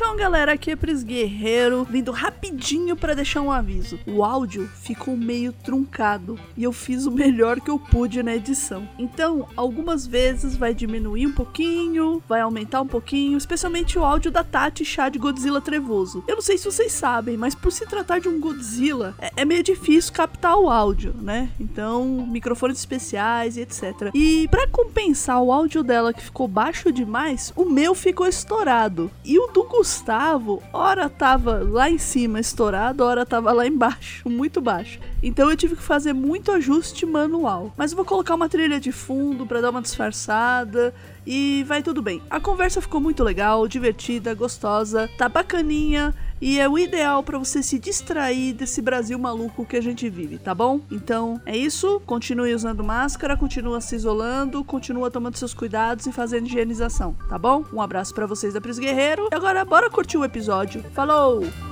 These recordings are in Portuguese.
Rockão, galera, aqui é Pris Guerreiro, vindo rapidinho para deixar um aviso. O áudio ficou meio truncado e eu fiz o melhor que eu pude na edição. Então, algumas vezes vai diminuir um pouquinho, vai aumentar um pouquinho, especialmente o áudio da Tati chá de Godzilla trevoso. Eu não sei se vocês sabem, mas por se tratar de um Godzilla, é, é meio difícil captar o áudio, né? Então, microfones especiais e etc. E para compensar o áudio dela que ficou baixo demais, o meu ficou estourado. E o do do Gustavo, ora tava lá em cima estourado, ora tava lá embaixo, muito baixo. Então eu tive que fazer muito ajuste manual. Mas eu vou colocar uma trilha de fundo para dar uma disfarçada e vai tudo bem. A conversa ficou muito legal, divertida, gostosa, tá bacaninha e é o ideal para você se distrair desse Brasil maluco que a gente vive, tá bom? Então é isso. Continue usando máscara, continua se isolando, continua tomando seus cuidados e fazendo higienização, tá bom? Um abraço para vocês da Pris Guerreiro. E agora bora curtir o episódio. Falou!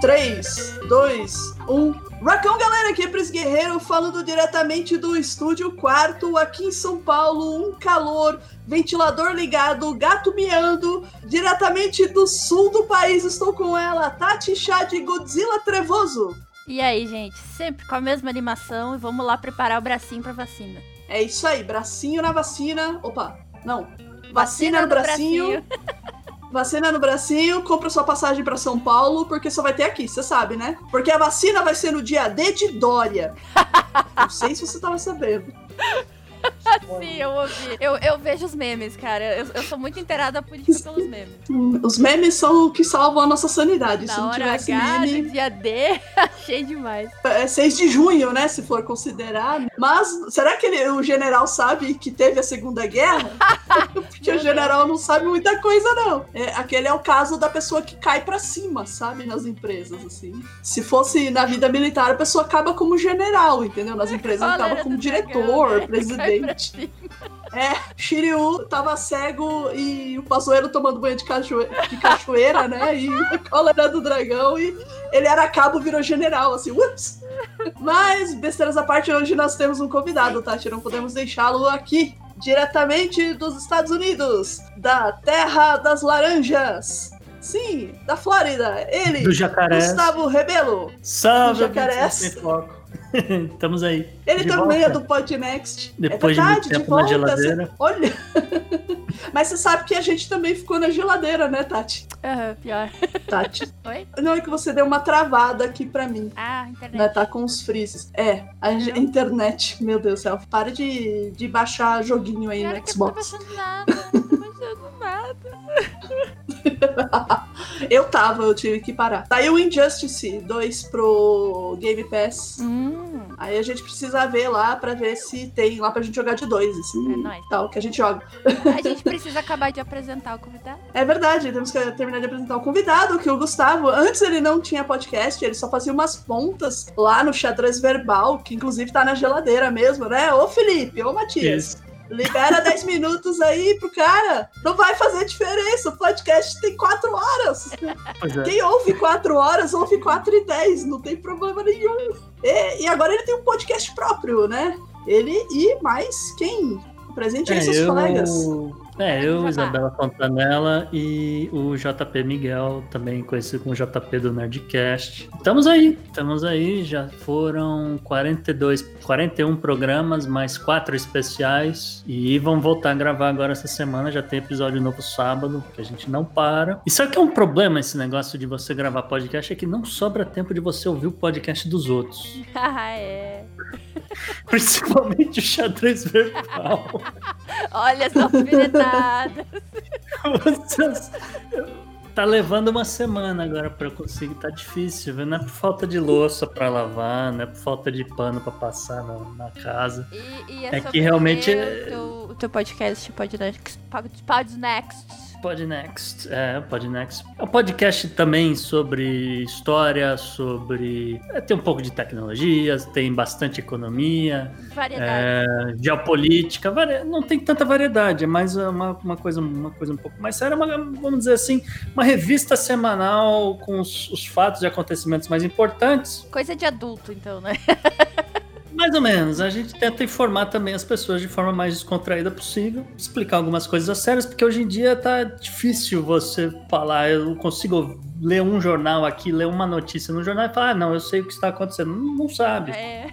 Três, dois, um. Racão, galera, aqui é Pris Guerreiro falando diretamente do estúdio quarto aqui em São Paulo. Um calor, ventilador ligado, gato miando, diretamente do sul do país. Estou com ela, Tati Chá de Godzilla Trevoso. E aí, gente, sempre com a mesma animação e vamos lá preparar o bracinho pra vacina. É isso aí, bracinho na vacina. Opa, não. Vacina, vacina no bracinho. bracinho. Vacina no bracinho, compra sua passagem para São Paulo, porque só vai ter aqui, você sabe, né? Porque a vacina vai ser no dia D de Dória. Não sei se você tava sabendo. Sim, eu ouvi. Eu, eu vejo os memes, cara. Eu, eu sou muito inteirada política pelos memes. Os memes são o que salvam a nossa sanidade. Na Se não tivesse H, meme. dia D, achei demais. É 6 de junho, né? Se for considerar. Mas será que ele, o general sabe que teve a Segunda Guerra? Porque o general não sabe muita coisa, não. É, aquele é o caso da pessoa que cai para cima, sabe? Nas empresas, assim. Se fosse na vida militar, a pessoa acaba como general, entendeu? Nas empresas acaba como diretor, né? presidente. É, Shiryu tava cego e o Pazuelo tomando banho de, cachoeira, de cachoeira né? E a cólera do dragão. E ele era cabo, virou general, assim, ups! Mas, besteiras à parte, hoje nós temos um convidado, Tati. Não podemos deixá-lo aqui, diretamente dos Estados Unidos, da Terra das Laranjas. Sim, da Flórida. Ele, Do jacaré. Gustavo Rebelo. Salve, Do jacarés. Estamos aí. Ele de também volta. é do Podnext. Depois é de verdade, muito tempo na volta. geladeira. Cê- Olha. Mas você sabe que a gente também ficou na geladeira, né, Tati? Aham, pior. Tati. Oi? Não é que você deu uma travada aqui pra mim. Ah, internet. Né, tá com os freezes. É, a ge- internet, meu Deus do céu. Para de, de baixar joguinho aí Pior no que eu não tô Xbox. baixando nada. Não tô baixando nada. eu tava, eu tive que parar. Saiu o Injustice 2 pro Game Pass. Hum, Aí a gente precisa ver lá pra ver se tem lá pra gente jogar de dois, assim. É nóis. Tal, que a gente joga. a gente precisa acabar de apresentar o convidado. É verdade, temos que terminar de apresentar o convidado, que o Gustavo, antes ele não tinha podcast, ele só fazia umas pontas lá no xadrez verbal, que inclusive tá na geladeira mesmo, né? Ô Felipe, ô Matias. Isso. Libera 10 minutos aí pro cara. Não vai fazer diferença. O podcast tem 4 horas. É. Quem ouve 4 horas, ouve 4 e 10. Não tem problema nenhum. E, e agora ele tem um podcast próprio, né? Ele e mais quem? Presente aí É, seus eu, colegas. É, eu. Isabela Fontanella e o JP Miguel, também conhecido como JP do Nerdcast. Estamos aí, estamos aí, já foram 42, 41 programas, mais quatro especiais e vão voltar a gravar agora essa semana, já tem episódio novo sábado, que a gente não para. E sabe que é um problema esse negócio de você gravar podcast, é que não sobra tempo de você ouvir o podcast dos outros. Ah, é. Principalmente o xadrez verbal. Olha essa alfinetada. Vocês- Tá levando uma semana agora pra eu conseguir, tá difícil, viu? Não é por falta de louça pra lavar, não é por falta de pano pra passar na, na casa. E, e É sobre que realmente o é- teu, o teu podcast Podnext. Pod- Podnext. Podnext. É, o Podnext. É um podcast também sobre história, sobre. é, tem um pouco de tecnologias, tem bastante economia, Variedade. é, geopolítica. vari- Não tem tanta variedade, é mais uma, uma, coisa, uma coisa um pouco mais séria. Uma, vamos dizer assim, uma revista semanal com os, os fatos e acontecimentos mais importantes. Coisa de adulto, então, né? Mais ou menos. A gente tenta informar também as pessoas de forma mais descontraída possível, explicar algumas coisas sérias, porque hoje em dia tá difícil você falar. Eu consigo ler um jornal aqui, ler uma notícia no jornal e falar, ah, não, eu sei o que está acontecendo. Não, não sabe. É.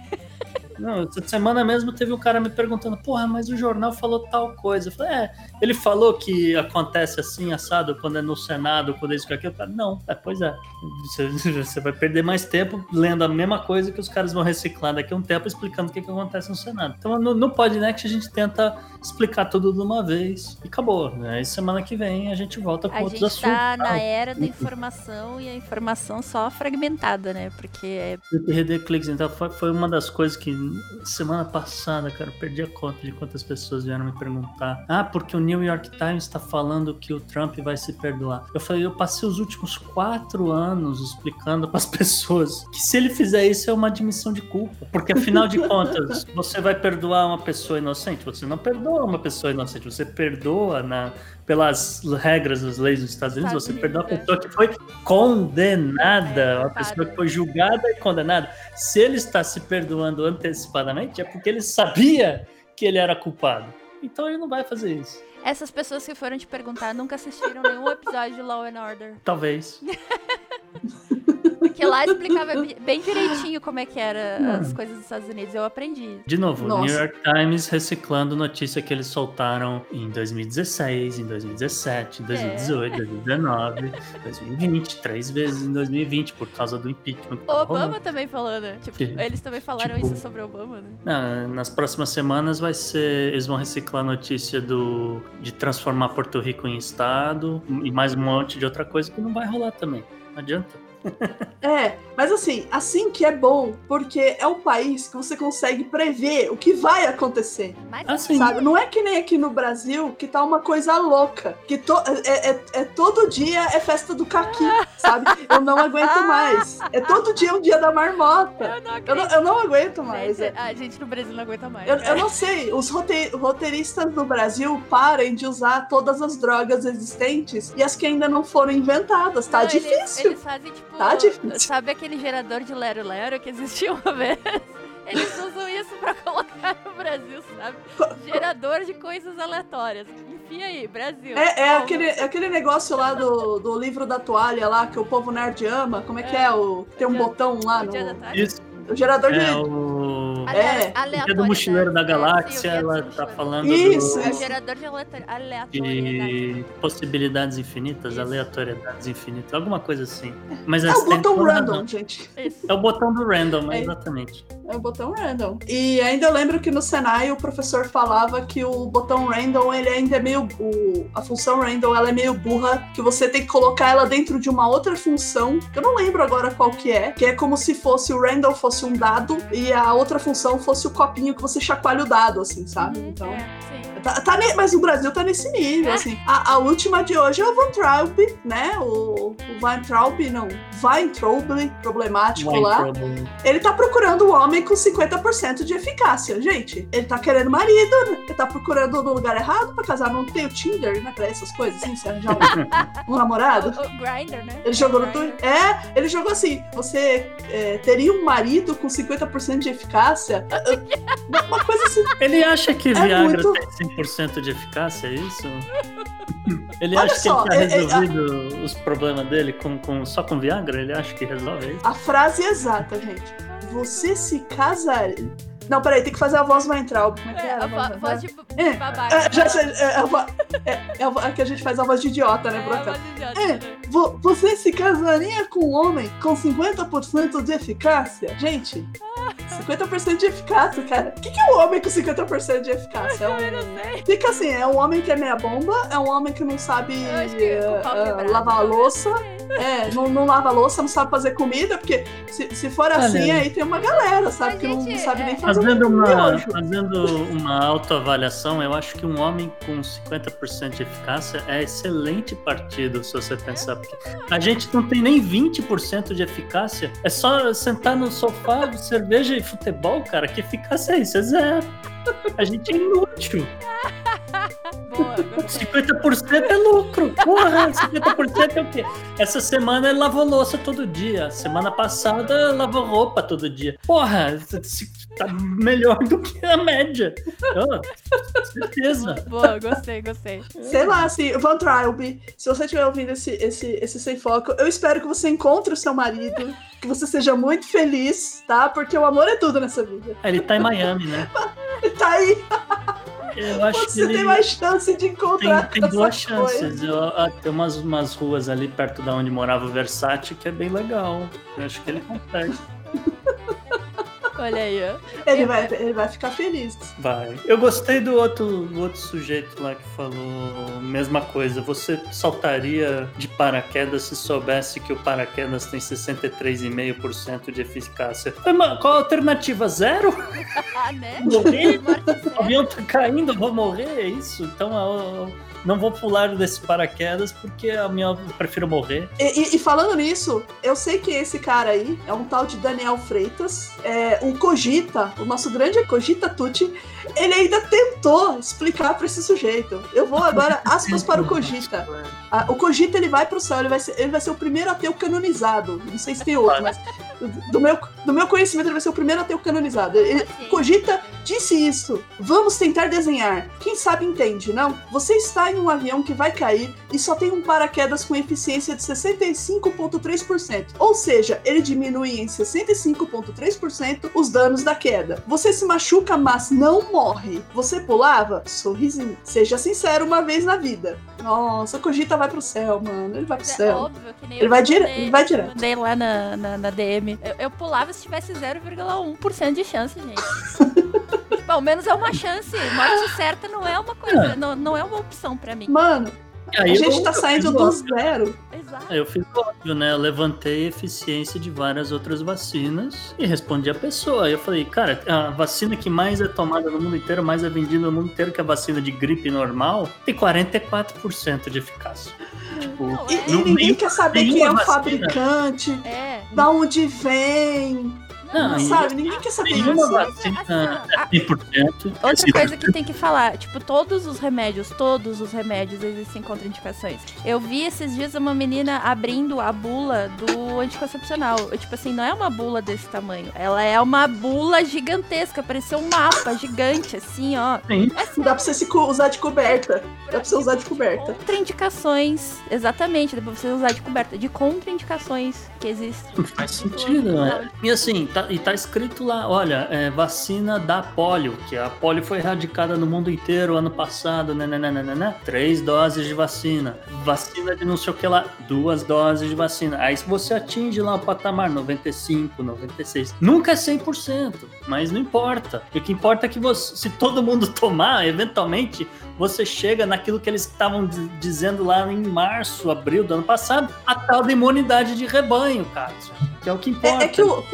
Não, essa semana mesmo teve um cara me perguntando, porra, mas o jornal falou tal coisa. Eu falei, é, ele falou que acontece assim, assado, quando é no Senado, quando é isso que aquilo. Eu falei, não, é, pois é. Você, você vai perder mais tempo lendo a mesma coisa que os caras vão reciclar daqui a um tempo explicando o que, que acontece no Senado. Então no, no Podnext a gente tenta explicar tudo de uma vez e acabou. Aí semana que vem a gente volta com A outros gente assuntos. tá na tal. era da informação e a informação só fragmentada, né? Porque é perder cliques, então foi, foi uma das coisas que semana passada, cara, perdi a conta de quantas pessoas vieram me perguntar. Ah, porque o New York Times está falando que o Trump vai se perdoar. Eu falei, eu passei os últimos quatro anos explicando para as pessoas que se ele fizer isso é uma admissão de culpa. Porque afinal de contas, você vai perdoar uma pessoa inocente? Você não perdoa uma pessoa inocente, você perdoa na, pelas regras das leis dos Estados Unidos, você perdoa a é. pessoa que foi condenada, É, uma pessoa que foi julgada e condenada. Se ele está se perdoando antecipadamente, é porque ele sabia que ele era culpado. Então ele não vai fazer isso. essas pessoas que foram te perguntar nunca assistiram nenhum episódio de Law and Order. Talvez. Porque lá explicava bem direitinho como é que era as coisas dos Estados Unidos. Eu aprendi. De novo, o Nossa. New York Times reciclando notícia que eles soltaram em 2016, em 2017, em 2018, 2019, 2020, três vezes em 2020 por causa do impeachment. que O Obama rolando. também falou, né? Tipo, Que- eles também falaram tipo- isso sobre o Obama, né? Não, nas próximas semanas vai ser. Eles vão reciclar a notícia do, de transformar Porto Rico em estado e mais um monte de outra coisa que não vai rolar também. Não adianta. É, mas assim, assim que é bom, porque é um país que você consegue prever o que vai acontecer. Mas Assim, Sabe? Não é que nem aqui no Brasil que tá uma coisa louca. Que to- é, é- é todo dia é festa do caqui, sabe? Eu não aguento mais. É todo dia um dia da marmota. eu não Eu não, eu não aguento mais. Gente, é. a gente no Brasil não aguenta mais. Eu, eu não sei, os rote- roteiristas do Brasil parem de usar todas as drogas existentes e as que ainda não foram inventadas. Tá Não, eles- difícil. Eles, fazem, tipo. Tá difícil. Sabe aquele gerador de Lero Lero que existia uma vez? Eles usam isso pra colocar no Brasil, sabe? Gerador de coisas aleatórias. Enfia aí, Brasil. É, é aquele, é aquele negócio lá do, do livro da toalha lá que o povo nerd ama. Como é que É. é? O, tem um O dia- botão lá O no. dia da tarde. isso O gerador de. é o. É, O dia do. Mochileiro da É, sim, o Galáxia, ela tá falando Isso, É o do, gerador de aleator- aleatoriedade. de possibilidades infinitas, Isso. aleatoriedades infinitas, alguma coisa assim. Mas É o botão random, gente. Isso. É o botão do random, É. exatamente. É o botão random. E ainda eu lembro que no Senai o professor falava que o botão random, ele ainda é meio. O, a função random ela é meio burra, que você tem que colocar ela dentro de uma outra função, que eu não lembro agora qual que é, que é como se fosse o random fosse um dado e a outra função fosse o copinho que você chacoalha o dado, assim, sabe? Uhum, Então. é, sim. Tá, tá ne- mas o Brasil tá nesse nível, assim. A, a última de hoje é o Van Traub, né? O, o Van Traub, não, Weintraub, problemático Wine lá. Trouble. Ele tá procurando um homem com 50% de eficácia, gente. Ele tá querendo marido, né? ele tá procurando no lugar errado pra casar. Não tem o Tinder, né? Pra essas coisas, assim, se arranjar um, um namorado. O, o Grindr, né? Ele jogou no. Twitter. É, ele jogou assim: você é, teria um marido com 50% de eficácia? Uma- Uma coisa assim. Ele acha que É Viagra muito- tem 100% de eficácia, é isso? Ele Olha acha só, que é- ele tá é- resolvido os problemas dele com, com- só com Viagra? Ele acha que resolve isso? A frase exata, gente. Você se casaria. Não, peraí, tem que fazer a voz Weintraub. Como é que É, era? a vo- voz de É, babaca. É, já sei, é, é a é- é é que a gente faz a voz de idiota, né, É, a Broca? voz de idiota, É. né? Vo- Você se casaria com um homem com 50% de eficácia? Gente, 50% de eficácia, cara. O que, que é um homem com 50% de eficácia? É Eu não um... sei. Fica assim, é um homem que é meia bomba, é um homem que não sabe quebrado, lavar a talvez. louça. É, não, não lava louça, não sabe fazer comida, porque se, se for assim, aí tem uma galera, sabe? Mas, que não gente, sabe nem é- fazer Fazendo um uma, fazendo uma autoavaliação, eu acho que um homem com 50% de eficácia é excelente partido, se você pensar. Porque a gente não tem nem 20% de eficácia. É só sentar no sofá, cerveja e futebol, cara. Que eficácia é isso? É zero. A gente é inútil. Boa, gostei. 50% é lucro. Porra, 50% é o quê? Essa semana ele lavou louça todo dia. Semana passada lavou roupa todo dia. Porra, tá melhor do que a média. Oh, certeza. Boa, gostei, gostei. Sei lá, assim, Van Trilby, se você estiver ouvindo esse, esse, esse Sem Foco, eu espero que você encontre o seu marido, que você seja muito feliz, tá? Porque o amor é tudo nessa vida. Ele tá em Miami, né? Ele tá aí, Eu acho que você ele tem mais chance de tem, encontrar tem essa duas chances. Eu- ah, tem umas, umas ruas ali perto da onde morava o Versace que é bem legal. Eu acho que ele consegue. Olha aí, ó. Ele vai, ele vai ficar feliz. Vai. Eu gostei do outro, do outro sujeito lá que falou mesma coisa. Você saltaria de paraquedas se soubesse que o paraquedas tem 63,5% de eficácia. Mas, mano, Qual a alternativa? Zero? Ah, né? Morrer? O avião tá caindo, eu vou morrer, é isso? Então eu não vou pular desse paraquedas porque a minha, eu prefiro morrer. E, e- e falando nisso, eu sei que esse cara aí é um tal de Daniel Freitas, é, o Cogita, o nosso grande Cogita Tucci, ele ainda tentou explicar pra esse sujeito. Eu vou agora, aspas para o Cogita. Ah, o Cogita ele vai pro céu, ele vai, ser, ele vai ser o primeiro ateu canonizado. Não sei se tem outro, mas do meu, do meu conhecimento ele vai ser o primeiro ateu canonizado. Ele. Cogita disse isso. Vamos tentar desenhar. Quem sabe entende, não? Você está em um avião que vai cair e só tem um paraquedas com eficiência de 65,3%. Ou seja, ele diminui em 65,3% os danos da queda. Você se machuca, mas não morre. Você pulava? Sorrisinho. Seja sincero uma vez na vida. Nossa, Cogita vai pro céu, mano. Ele vai pro É céu. óbvio que nem Ele vai dire- ele vai direto. Mandei lá na, na, na DM. Eu, eu pulava se tivesse 0,1% de chance, gente. Ao menos é uma chance. Morte certa não é uma coisa, não, não é uma opção pra mim. Mano, Aí a gente eu- tá eu saindo do óbvio. zero. Exato. Eu fiz óbvio, né? Eu levantei a eficiência de várias outras vacinas e respondi a pessoa. Eu falei, cara, a vacina que mais é tomada no mundo inteiro, mais é vendida no mundo inteiro, que é a vacina de gripe normal, tem 44% de eficácia. Tipo, Não, E, é. e Não, ninguém quer saber quem é o vacina. fabricante, É. da onde vem, Não, não, sabe? Ninguém quer saber nenhuma isso. vacina Assim, ó, a- 100%. Outra coisa que tem que falar, tipo, todos os remédios, todos os remédios existem contraindicações. Eu vi esses dias uma menina abrindo a bula do anticoncepcional. Eu, Tipo assim, não é uma bula desse tamanho. Ela é uma bula gigantesca, parecia um mapa gigante, assim, ó. Sim. É Dá pra você se usar de coberta. Dá pra você usar de coberta. Contraindicações, exatamente, dá pra você usar de coberta, de contraindicações que existem. Faz sentido, né? E assim, tá, e tá escrito lá, olha, é, vacina da polio, que a polio foi erradicada no mundo inteiro ano passado, né, né, né, né, né, né? Três doses de vacina. Vacina de não sei o que lá, duas doses de vacina. Aí você atinge lá o patamar 95, 96, nunca é 100%, mas não importa. O que importa é que você, se todo mundo tomar, eventualmente você chega naquilo que eles estavam di- dizendo lá em março, abril do ano passado, a tal da imunidade de rebanho, cara. Que é o que importa. É, é que o,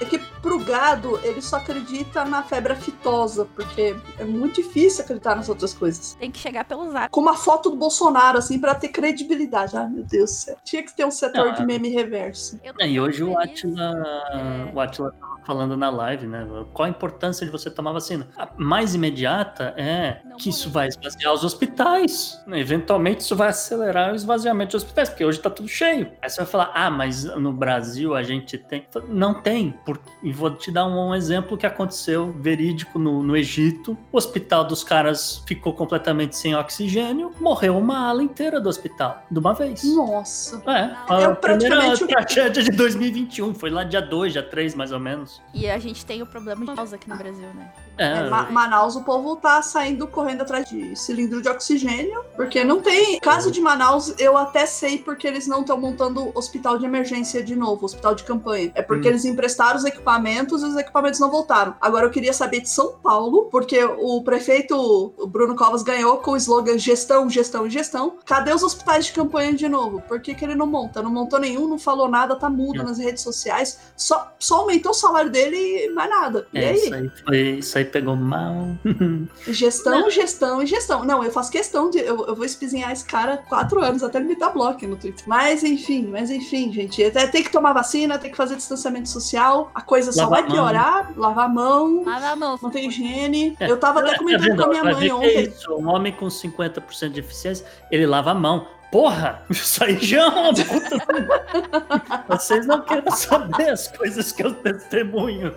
é que pro gado, ele só acredita na febre aftosa, porque é muito difícil acreditar nas outras coisas. Tem que chegar pelos atos. Com uma foto do Bolsonaro, assim, pra ter credibilidade. Ai, meu Deus do céu. Tinha que ter um setor Ah. de meme reverso. Eu É, e hoje o. Atila, É. o Atila tava falando na live, né? Qual a importância de você tomar vacina? A mais imediata é Não que isso morrer. vai esvaziar os hospitais. Eventualmente isso vai acelerar o esvaziamento dos hospitais, porque hoje tá tudo cheio. Aí você vai falar, ah, mas no Brasil a gente tem. Não tem. Por... Vou te dar um, um exemplo que aconteceu verídico no, no Egito. O hospital dos caras ficou completamente sem oxigênio, morreu uma ala inteira do hospital, de uma vez. Nossa. É, a Eu primeira praticamente- tragédia de 2021, foi lá dia 2, dia 3, mais ou menos. Manaus. E a gente tem o problema de Manaus aqui no Brasil, né? É, Ma Manaus, o povo tá saindo correndo atrás de cilindro de oxigênio, porque não tem. Caso de Manaus, eu até sei porque eles não estão montando hospital de emergência de novo, hospital de campanha. É porque hum. eles emprestaram os equipamentos e os equipamentos não voltaram. Agora eu queria saber de São Paulo, porque o prefeito Bruno Covas ganhou com o slogan gestão, gestão e gestão. Cadê os hospitais de campanha de novo? Por que, que ele não monta? Não montou nenhum, não falou nada, tá mudo hum. nas redes sociais, só, só aumentou o salário dele e mais nada. E é, aí? Isso aí, foi, isso aí pegou mal. gestão, não. gestão e gestão. Não, eu faço questão de. Eu, eu vou espizinhar esse cara quatro anos até ele me dar bloco no Twitter. Mas enfim, mas enfim, gente. É, tem que tomar vacina, tem que fazer distanciamento social. A coisa só vai piorar. Lavar a mão. Lavar a mão. Não tem higiene. É. Eu tava até comentando com a minha mãe ontem. É isso, um homem com 50% de eficiência, ele lava a mão. Porra, isso aí já é uma puta. Vocês não querem saber as coisas que eu testemunho.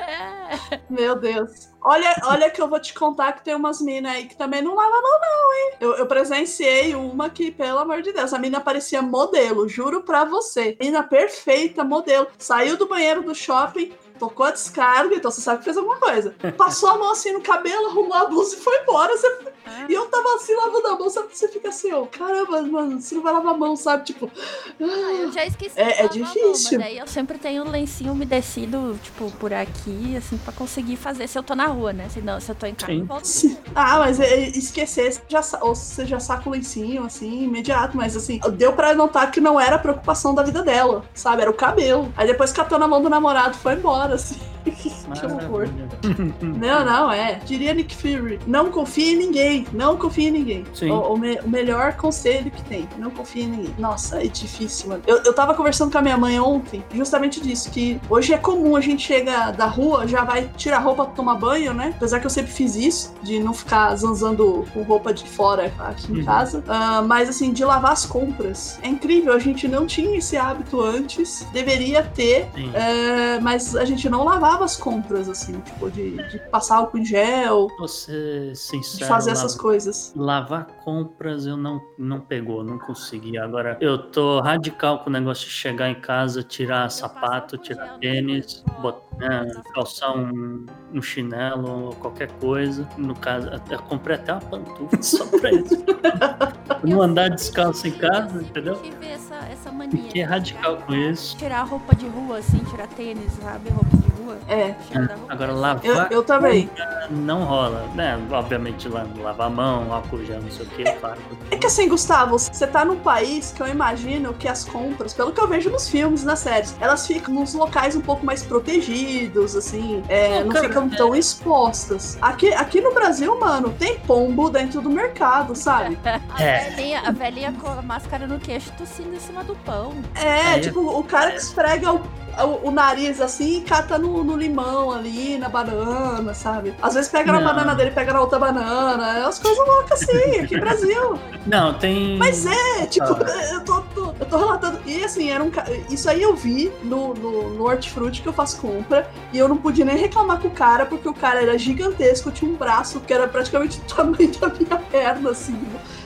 É. Meu Deus. Olha, olha que eu vou te contar que tem umas minas aí que também não lavam a mão, não, hein? Eu, eu, presenciei uma que, pelo amor de Deus, a mina parecia modelo, juro pra você. Mina perfeita, modelo. Saiu do banheiro do shopping, tocou a descarga, então você sabe que fez alguma coisa. Passou a mão assim no cabelo, arrumou a blusa e foi embora. Você é. E eu tava assim lavando a mão, sabe? Você fica assim, ó, caramba, mano, você não vai lavar a mão, sabe? Tipo. Ah, eu já esqueci. É, é difícil. Mão, daí eu sempre tenho um lencinho umedecido, tipo, por aqui, assim, pra conseguir fazer se eu tô na rua, né? Se não, se eu tô em casa, eu volto. Ah, mas é, esquecer, já, ou você já saca o lencinho, assim, imediato, mas assim, deu pra notar que não era a preocupação da vida dela, sabe? Era o cabelo. Aí depois catou na mão do namorado foi embora, assim. Que horror. não, não, é. Diria Nick Fury. Não confie em ninguém. Não confie em ninguém. O, o, me, o, melhor conselho que tem. Não confie em ninguém. Nossa, é difícil, mano. Eu, eu tava conversando com a minha mãe ontem, justamente disso, que hoje é comum a gente chega da rua, já vai tirar roupa pra tomar banho, né? Apesar que eu sempre fiz isso, de não ficar zanzando com roupa de fora aqui em uhum. casa. Uh, mas assim, de lavar as compras. É incrível, a gente não tinha esse hábito antes. Deveria ter, uh, mas a gente não lavava as compras, assim, tipo, de, de passar álcool em gel. Você, sincero. De fazer essas coisas. Lavar compras eu não, não pegou, não consegui. Agora, eu tô radical com o negócio de chegar em casa, tirar sapato, tirar tênis, botar, né, calçar um, um chinelo, qualquer coisa. No caso, eu comprei até uma pantufa só pra isso. não andar descalço em casa, entendeu? Essa, essa mania. Fiquei radical com isso. Tirar roupa de rua, assim, tirar tênis, sabe? Roupa de rua. É. Agora lavar. Eu, eu também. Não rola, né? Obviamente lá, lavar a mão, álcool gel, não sei o que, é, claro. É que assim, Gustavo, você tá num país que eu imagino que as compras, pelo que eu vejo nos filmes, nas séries, elas ficam nos locais um pouco mais protegidos, assim, é, não, ficam tão expostas. Aqui, aqui no Brasil, mano, tem pombo dentro do mercado, sabe? a, é. velhinha, a velhinha com a máscara no queixo tossindo em cima do pão. É, é. tipo, o cara que esfrega o o, o, nariz assim e cata no, no, limão ali, na banana, sabe? Às vezes pega não. na banana dele pega na outra banana. É umas coisas loucas assim, aqui no Brasil. Não, tem. Mas é, tipo, ah. eu, tô, tô, eu tô relatando. E assim, era um. Isso aí eu vi no, no, no Hortifruti que eu faço compra. E eu não podia nem reclamar com o cara, porque o cara era gigantesco, tinha um braço que era praticamente o tamanho da minha perna, assim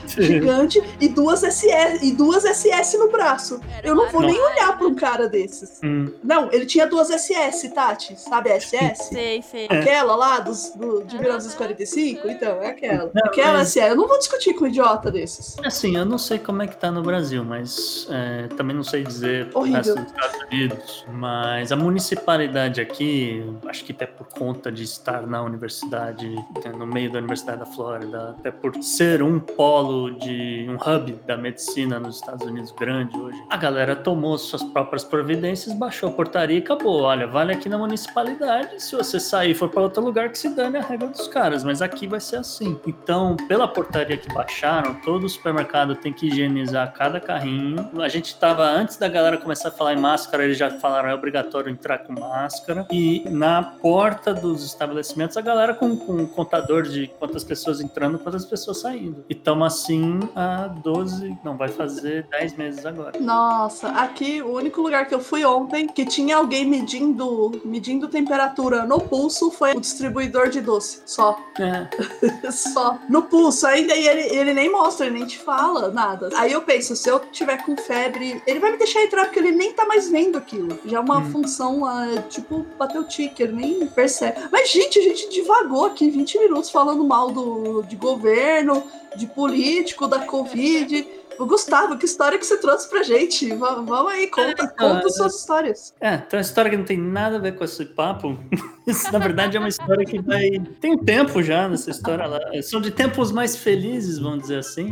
gigante e duas SS e duas SS no braço. Eu não vou nem olhar pra um cara desses. Hum. Não, ele tinha duas SS, Tati. Sabe a SS? Sei, sei. Aquela lá dos, do, de 1945? Então, é aquela. Não, aquela mas... SS. Eu não vou discutir com um idiota desses. Assim, eu não sei como é que tá no Brasil, mas é, também não sei dizer Horrível. nos Estados Unidos. Mas a municipalidade aqui, acho que até por conta de estar na universidade, no meio da Universidade da Flórida, até por ser um polo de um hub da medicina nos Estados Unidos grande hoje, a galera tomou suas próprias providências, baixou a portaria e acabou. Olha, vale aqui na municipalidade, se você sair e for para outro lugar que se dane a regra dos caras, mas aqui vai ser assim. Então, pela portaria que baixaram, todo supermercado tem que higienizar cada carrinho. A gente tava antes da galera começar a falar em máscara, eles já falaram é obrigatório entrar com máscara. E na porta dos estabelecimentos, a galera com, com um contador de quantas pessoas entrando, quantas pessoas saindo. E toma assim há 12, não, vai fazer 10 meses agora. Nossa, aqui o único lugar que eu fui ontem que tinha alguém medindo, medindo temperatura no pulso foi o distribuidor de doce. Só. É. Só. No pulso. Ainda e ele, ele nem mostra, ele nem te fala nada. Aí eu penso, se eu tiver com febre, ele vai me deixar entrar porque ele nem tá mais vendo aquilo. Já é uma Hum. função, ah, tipo, bater o tique, ele nem percebe. Mas, gente, a gente divagou aqui 20 minutos falando mal do, de governo, de político, da Covid. Gustavo, que história que você trouxe pra gente? Va- Vamos aí, conta, conta suas histórias. É, então é uma história que não tem nada a ver com esse papo. Isso, na verdade, é uma história que vai. Tem um tempo já nessa história lá. São de tempos mais felizes, vamos dizer assim.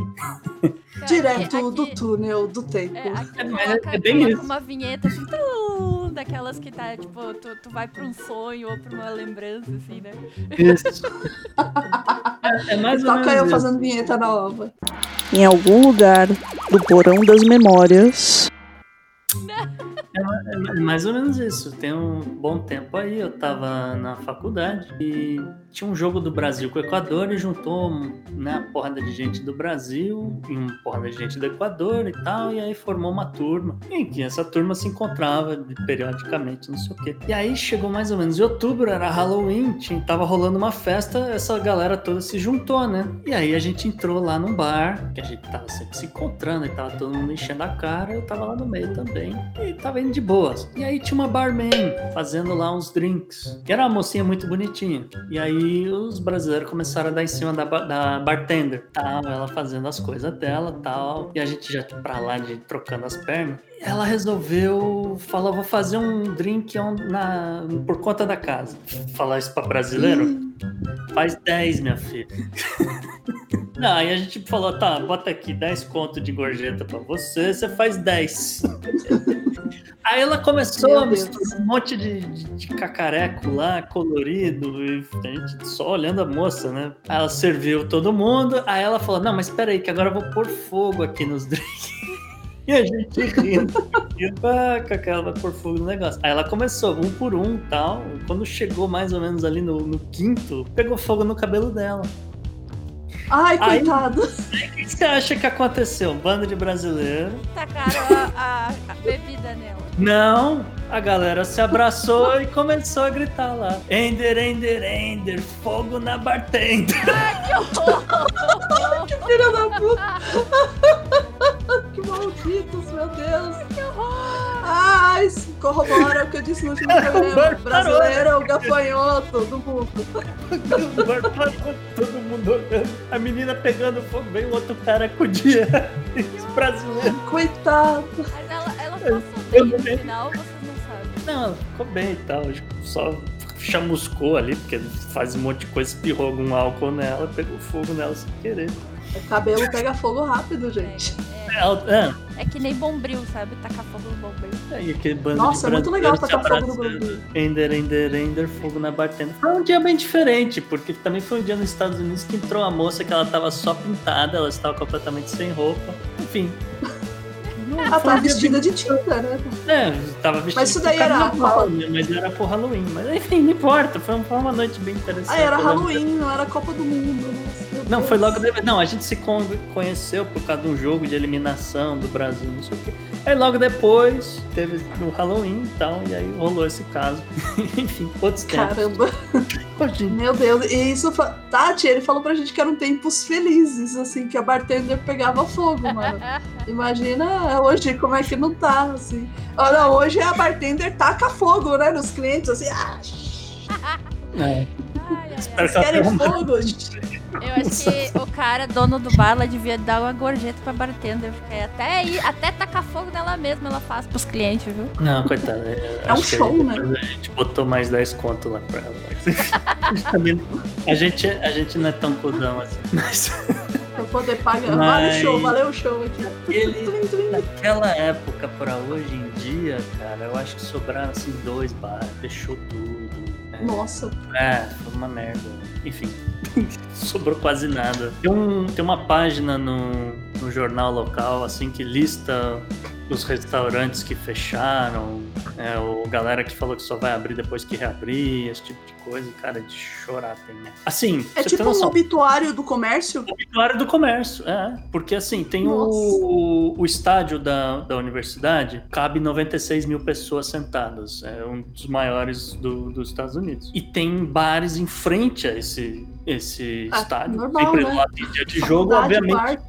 Cara, Direto aqui- do túnel do tempo. É, aqui É, é bem isso. uma vinheta assim, tum, daquelas que tá, tipo, tu, tu vai pra um sonho ou pra uma lembrança, assim, né? Isso. É, é mais ou Toca menos. eu isso. fazendo vinheta nova. Em algum lugar do porão das memórias. É mais ou menos isso. Tem um bom tempo aí, eu tava na faculdade e tinha um jogo do Brasil com o Equador e juntou né, uma porrada de gente do Brasil e uma porrada de gente do Equador e tal, e aí formou uma turma. E que essa turma se encontrava periodicamente, não sei o quê. E aí chegou mais ou menos em outubro, era Halloween, tinha, tava rolando uma festa, essa galera toda se juntou, né? E aí a gente entrou lá num bar, que a gente tava sempre se encontrando e tava todo mundo enchendo a cara, eu tava lá no meio também. E tava indo de boas. E aí tinha uma barman fazendo lá uns drinks. E era uma mocinha muito bonitinha. E aí os brasileiros começaram a dar em cima da, da bartender. Tal, ela fazendo as coisas dela tal. E a gente já pra lá de trocando as pernas. Ela resolveu falar, vou fazer um drink na, por conta da casa. Falar isso pra brasileiro? Faz 10, minha filha. Não, aí a gente falou, tá, bota aqui 10 conto de gorjeta pra você, você faz 10. Aí ela começou Meu a Deus. misturar um monte de, de- de cacareco lá, colorido, e a gente só olhando a moça, né? Aí ela serviu todo mundo, aí ela falou, não, mas peraí, que agora eu vou pôr fogo aqui nos drinks. E a gente rindo, rindo, ah, Cacá, ela vai pôr fogo no negócio. Aí ela começou, um por um tal. Quando chegou mais ou menos ali no, no quinto, pegou fogo no cabelo dela. Ai, Aí- coitado. O que você acha que aconteceu? Um bando de brasileiro. Tacaram a, a- a bebida nela. Não, a galera se abraçou e começou a gritar lá. Ender, Ender, Ender, fogo na bartender. Filha da puta. que malditos, meu Deus. Que horror. Ai, corrobora o que eu disse no último programa. Brasileiro é o gafanhoto do mundo. Todo mundo olhando. A menina pegando fogo, vem o outro cara com o dia. Brasileiro. Coitado. Mas ela, ela passou bem no final, vocês não sabem. Não, ela ficou bem e tal. Só chamuscou ali, porque faz um monte de coisa, espirrou algum álcool nela, pegou fogo nela sem querer. O cabelo pega fogo rápido, gente. Ela, é, É que nem bombril, sabe? Tacar fogo no bombril. Aí aquele bando Nossa, é muito legal tacar fogo no bagulho. Ender, Ender, Ender, fogo na bartender. Foi um dia bem diferente, porque também foi um dia nos Estados Unidos que entrou uma moça que ela tava só pintada, ela estava completamente sem roupa. Enfim. Não, Ela dia vestida de tinta, né? É, tava vestida Mas isso daí era Copa- né, Mas era por Halloween. Mas enfim, não importa. Foi uma, foi uma noite bem interessante. Ah, era lembro- Halloween, não era Copa do Mundo. Meu Não, foi logo depois. Não, a gente se con- conheceu por causa de um jogo de eliminação do Brasil, não sei o quê. Aí logo depois teve o Halloween e tal, e aí rolou esse caso. Enfim, outros tempos. Caramba, meu Deus. E isso, fa- Tati, ele falou pra gente que eram tempos felizes, assim, que a bartender pegava fogo, mano. Imagina hoje como é que não tá, assim. Olha, hoje a bartender taca fogo, né, nos clientes, assim, ah, é. Espero que ela fogo? Eu acho que o cara, dono do bar, ela devia dar uma gorjeta pra bartender. Porque até, aí, até tacar fogo nela mesma ela faz pros clientes, viu? Não, coitada. É um show, né? A gente botou mais 10 conto lá pra ela. mas- Também- a, gente, a gente não é tão cuzão assim. Mas Pra poder pagar. Mas- Valeu o show, valeu o show aqui. ele, naquela época pra hoje em dia, cara, eu acho que sobraram assim dois bares, fechou tudo. Nossa, É, foi uma merda. Enfim, sobrou quase nada. Tem, um, tem uma página no, no jornal local, assim, que lista os restaurantes que fecharam, é, o galera que falou que só vai abrir depois que reabrir, esse tipo de coisa, cara, de chorar tem, né? Assim, É tipo tem um obituário do comércio? obituário do comércio, é. Porque assim, tem o, o estádio da, da universidade, cabe 96 mil pessoas sentadas. É um dos maiores do- dos Estados Unidos. E tem bares em frente a esse, esse Ah, estádio. normal, Sempre né? lota em dia de jogo, obviamente.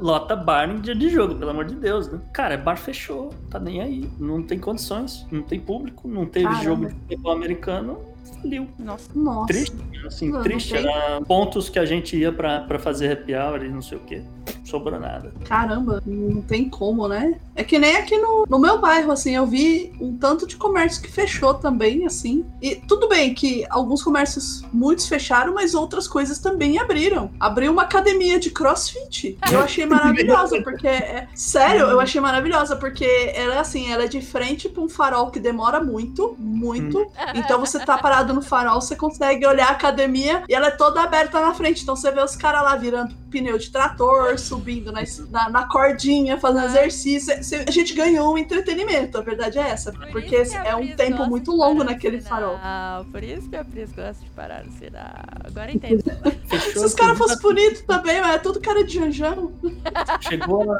Lota bar em dia de jogo, pelo amor de Deus, né? Cara, bar fechou, tá nem aí. Não tem condições, não tem público, não teve Caramba. jogo de futebol americano. Faliu. Nossa. Nossa. Triste, assim, Não, não triste. Era pontos que a gente ia pra, pra fazer happy hour e não sei o que. Sobrou nada. Caramba, não tem como, né? É que nem aqui no, no meu bairro, assim, eu vi um tanto de comércio que fechou também, assim. E tudo bem que alguns comércios, muitos fecharam, mas outras coisas também abriram. Abriu uma academia de crossfit. Eu achei maravilhosa, porque. é- sério, eu achei maravilhosa, porque ela é assim, ela é de frente pra um farol que demora muito, muito. Então você tá parado no farol, você consegue olhar a academia e ela é toda aberta na frente. Então você vê os caras lá virando pneu de trator, subindo na, na, na cordinha, fazendo Ah. exercício. Cê- A gente ganhou um entretenimento, a verdade é essa. Por Porque é um tempo muito longo naquele farol. final. Por isso que a Pris gosta de parar no final. Agora entendo. Se os caras fossem bonitos também, mas é tudo cara de janjão. Chegou a,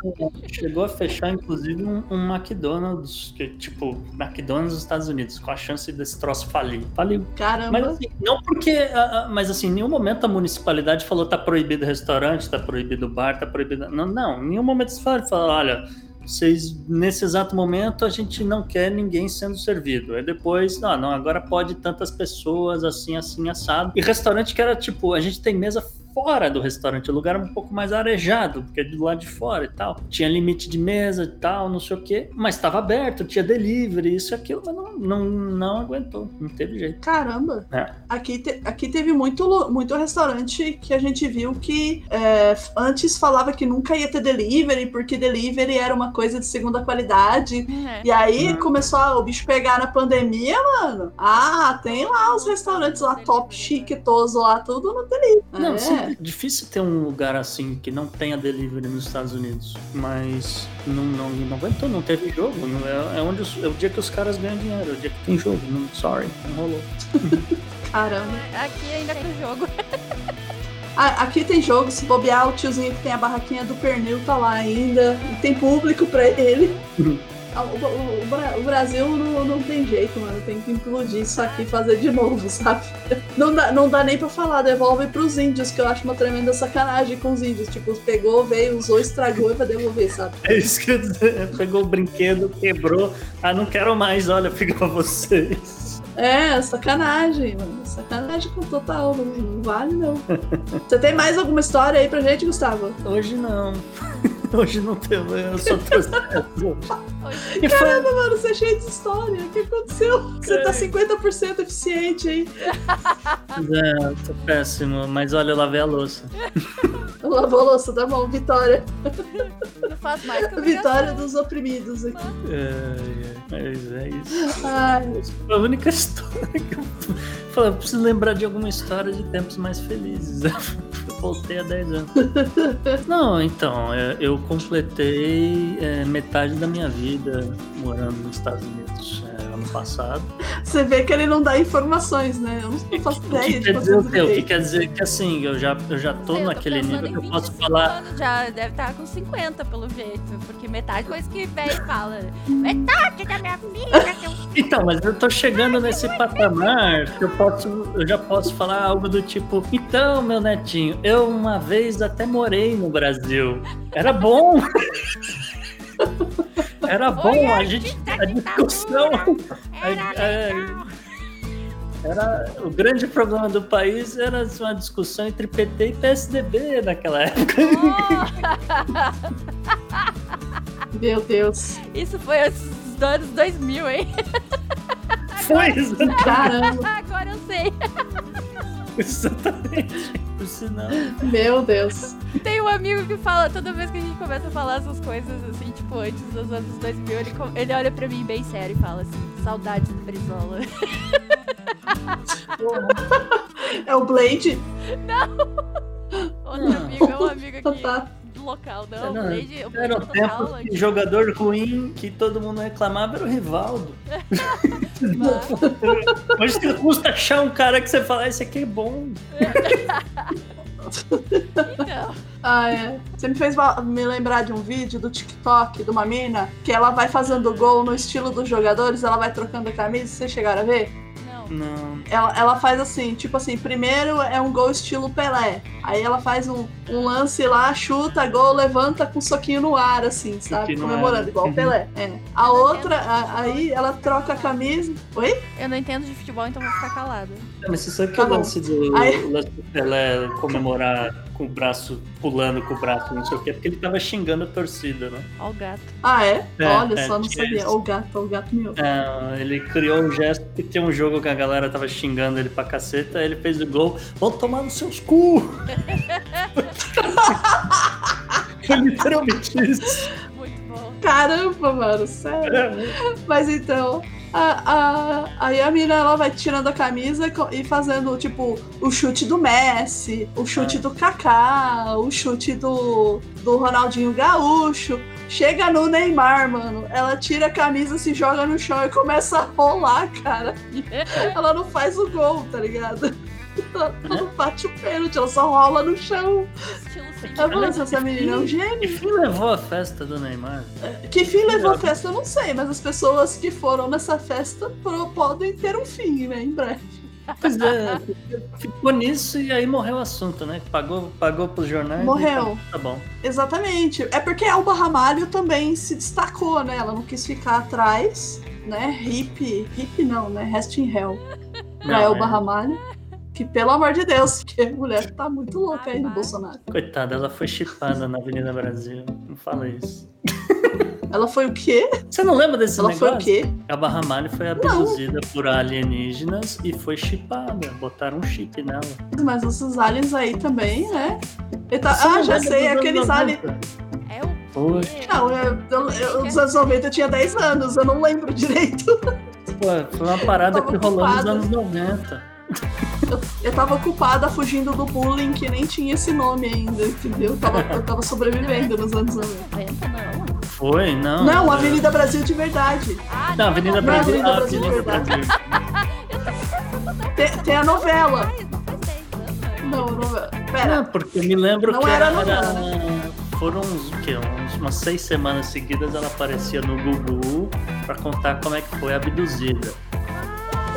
chegou a fechar, inclusive, um, um McDonald's, que, tipo, McDonald's dos Estados Unidos, com a chance desse troço falir. Faliu. Caramba. Mas assim, não porque. ah, ah, Mas assim, em nenhum momento a municipalidade falou tá proibido restaurante, tá proibido bar, tá proibido. Não, não. Em nenhum momento eles falaram, falaram, olha, vocês, nesse exato momento, a gente não quer ninguém sendo servido. Aí depois, não, não, agora pode tantas pessoas, assim, assim, assado. E restaurante que era tipo, a gente tem mesa fora do restaurante, o lugar um pouco mais arejado, porque é do lado de fora e tal. Tinha limite de mesa e tal, não sei o quê, mas estava aberto, tinha delivery, isso e aquilo, mas não, não, não aguentou, não teve jeito. Caramba. É. Aqui, te- aqui teve muito, muito restaurante que a gente viu que é, antes falava que nunca ia ter delivery, porque delivery era uma coisa de segunda qualidade. É. E aí Hum. começou a, o bicho pegar na pandemia, mano. Ah, tem lá os restaurantes lá top chiquetoso lá, tudo no delivery. Não, é. sim, é difícil ter um lugar assim que não tenha delivery nos Estados Unidos, mas não, não, não aguentou, não teve jogo. não é, é onde os- é o dia que os caras ganham dinheiro, é o dia que tem jogo. Não, sorry, não rolou. Caramba. Aqui ainda tem jogo. Ah, aqui tem jogo, se bobear, o tiozinho que tem a barraquinha do pernil tá lá ainda. E tem público pra ele. Ah, O, o- o Bra- o Brasil não, não tem jeito, mano. Tem que implodir isso aqui e fazer de novo, sabe? Não dá, não dá nem pra falar, devolve pros índios, que eu acho uma tremenda sacanagem com os índios. Tipo, pegou, veio, usou, estragou e pra devolver, sabe? É isso que eu. Pegou o brinquedo, quebrou. Ah, não quero mais, olha, fica pra vocês. É, sacanagem, mano. Sacanagem com total. Não, não vale, não. Você tem mais alguma história aí pra gente, Gustavo? Hoje não. Hoje não teve, eu só trouxe E foi, Caramba, mano, você é cheio de história. O que aconteceu? Você tá 50% eficiente aí. é, tô péssimo, mas olha, eu lavei a louça. Lavou a louça, tá bom, vitória. não faz mais que Vitória dos oprimidos aqui. É, é, mas é isso. Ai, Foi a única história que eu falei, eu preciso lembrar de alguma história de tempos mais felizes. Eu voltei há 10 anos. Não, então, é, eu completei é, metade da minha vida morando nos Estados Unidos ano passado. você vê que ele não dá informações, né? Eu não faço O ideia que quer dizer o quê? O que quer dizer que assim, eu já, eu já tô Eu naquele nível que eu posso 25 falar. anos, Já deve estar com 50, pelo jeito. Porque metade coisa que velho fala. Metade da minha vida. que eu- Então, mas eu tô chegando nesse patamar que eu posso, eu já posso falar algo do tipo, então, meu netinho, eu uma vez até morei no Brasil. Era bom. Era bom, a gente a discussão Era é, era o grande problema do país era uma discussão entre PT e PSDB naquela época. Oh, Meu Deus. isso foi antes dos anos 2000, hein? Foi exatamente. Caramba, Agora eu sei. exatamente. Por sinal. meu Deus. Tem um amigo que fala, toda vez que a gente começa a falar essas coisas, assim, tipo, antes dos anos 2000, ele, ele olha pra mim bem sério e fala assim, saudades do Brizola. É o Blade? Outro amigo, é um amigo que Tá. Do local, não. Não, o Blade, o Blade Era o tempo que jogador ruim que todo mundo reclamava era o Rivaldo. Hoje você custa achar um cara que você fala, esse aqui é bom. Então, Ah, é. Você me fez me lembrar de um vídeo do TikTok de uma mina que ela vai fazendo gol no estilo dos jogadores, ela vai trocando a camisa, vocês chegaram a ver? Não. Ela, ela faz assim, tipo assim, primeiro é um gol estilo Pelé. Aí ela faz um, um lance lá, chuta, gol, levanta com um soquinho no ar, assim, sabe? Comemorando, igual o. Pelé. É. A outra, a- aí ela troca a camisa. Oi? Eu não entendo de futebol, então vou ficar calada. Mas você sabe que Tá o lance do, Aí- lance do Pelé comemorar com o braço, pulando com o braço, não sei o quê, porque ele tava xingando a torcida, né? Ó o gato. Ah, é? É, Olha é, só, não sabia. isso. O gato, o gato meu. É, ele criou um gesto que tem um jogo que a galera tava xingando ele pra caceta, ele fez o gol, vão tomar nos seus cu! Foi literalmente isso. Muito bom. Caramba, mano, sério. É, Mas então, a, a, aí a mina ela vai tirando a camisa e e fazendo, tipo, o chute do Messi, o chute É. do Kaká, o chute do, do Ronaldinho Gaúcho. Chega no Neymar, mano. Ela tira a camisa, se joga no chão e começa a rolar, cara. Ela não faz o gol, tá ligado? Ela não bate o pênalti, ela só rola no chão. Estilo Eu falei essa menina é um gênio. Que fim levou a festa do Neymar? Que fim levou a festa, eu não sei, mas as pessoas que foram nessa festa podem ter um fim, né, em breve. Pois é, ficou nisso e aí morreu o assunto, né? Pagou, pagou pros jornais. Morreu. Tá, tá bom. Exatamente. É porque a Elba Ramalho também se destacou, né? Ela não quis ficar atrás, né? Hip, hip não, né? Rest in Hell. Pra Não, Elba é- Ramalho. Que pelo amor de Deus, porque a mulher tá muito louca aí no. Bolsonaro. Coitada, ela foi chipada na Avenida Brasil. Não fala isso. Ela foi o quê? Você não lembra desse Ela foi negócio? o quê? A Barra Malho foi abduzida por alienígenas e foi chipada. Botaram um chip nela. Mas esses aliens aí também, né? Tá- Ah, já sei, aqueles 90? aliens. É o Poxa, Não, eu, eu, eu, nos anos 90 eu tinha 10 anos, eu não lembro direito. pô, foi uma parada que rolou nos anos 90. Eu tava ocupada fugindo do bullying que nem tinha esse nome ainda, entendeu? Eu tava, eu tava sobrevivendo nos anos 90. 90, não. Foi, não. Não, Avenida Brasil de verdade. Ah, Não, Avenida Brasil. Avenida Brasil, Avenida verdade. Brasil. Tem, tem a novela. Não faz 10 anos. Não, novela. Pera. Não, porque eu me lembro Não que era era, foram uns, o quê? Uns- umas seis semanas seguidas ela aparecia no Gugu pra contar como é que foi abduzida.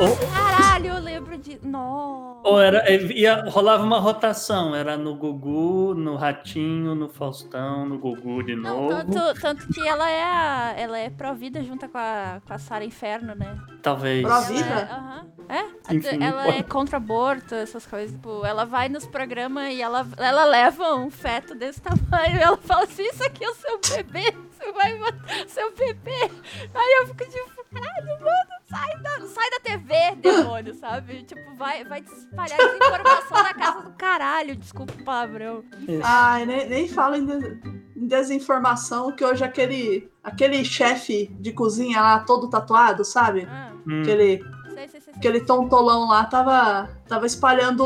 Ou, Caralho, eu lembro de. Nossa. ou era, ia, rolava uma rotação, era no Gugu, no Ratinho, no Faustão, no Gugu de Não, novo. tanto, tanto que ela é a, ela é pró-vida junto com a, com a Sara Inferno, né? Talvez. Pró-vida? Ela é, aham. É? Enfim, ela pode. é contra aborto, essas coisas. Tipo, ela vai nos programas e ela, ela leva um feto desse tamanho e ela fala assim, isso aqui é o seu bebê, você vai matar seu bebê. Aí eu fico tipo, caralho, mano, sai da, sai da TV, demônio, sabe? Tipo, vai, vai espalhar desinformação na casa do caralho, desculpa o palavrão. Ai, nem, nem fala em, des- em desinformação, que hoje aquele, aquele chefe de cozinha lá, todo tatuado, sabe? Ah, Hum. Aquele, sei. sei. Aquele tontolão lá tava, tava espalhando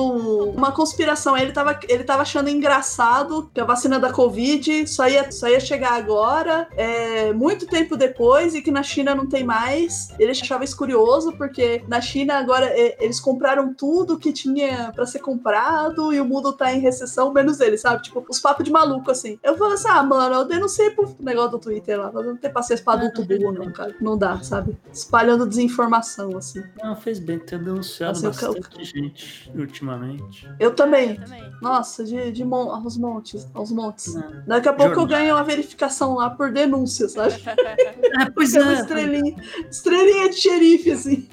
uma conspiração. Ele tava, ele tava achando engraçado que a vacina da Covid só ia, só ia chegar agora, é, muito tempo depois, e que na China não tem mais. Ele achava isso curioso, porque na China agora é, eles compraram tudo que tinha pra ser comprado e o mundo tá em recessão, menos ele, sabe? Tipo, os papos de maluco, assim. Eu falo assim, ah, mano, eu denunciei pro negócio do Twitter lá, eu não tem paciência pra adulto burro, não, cara. Não dá, sabe? Espalhando desinformação, assim. Não, fez bem ter denunciado o bastante gente ultimamente. Eu também. Eu também. Nossa, de, de mon aos montes, aos montes. Né? Daqui a pouco eu Jornal. ganho uma verificação lá por denúncia, sabe? É, pois Tem é. estrelinha, estrelinha de xerife, assim.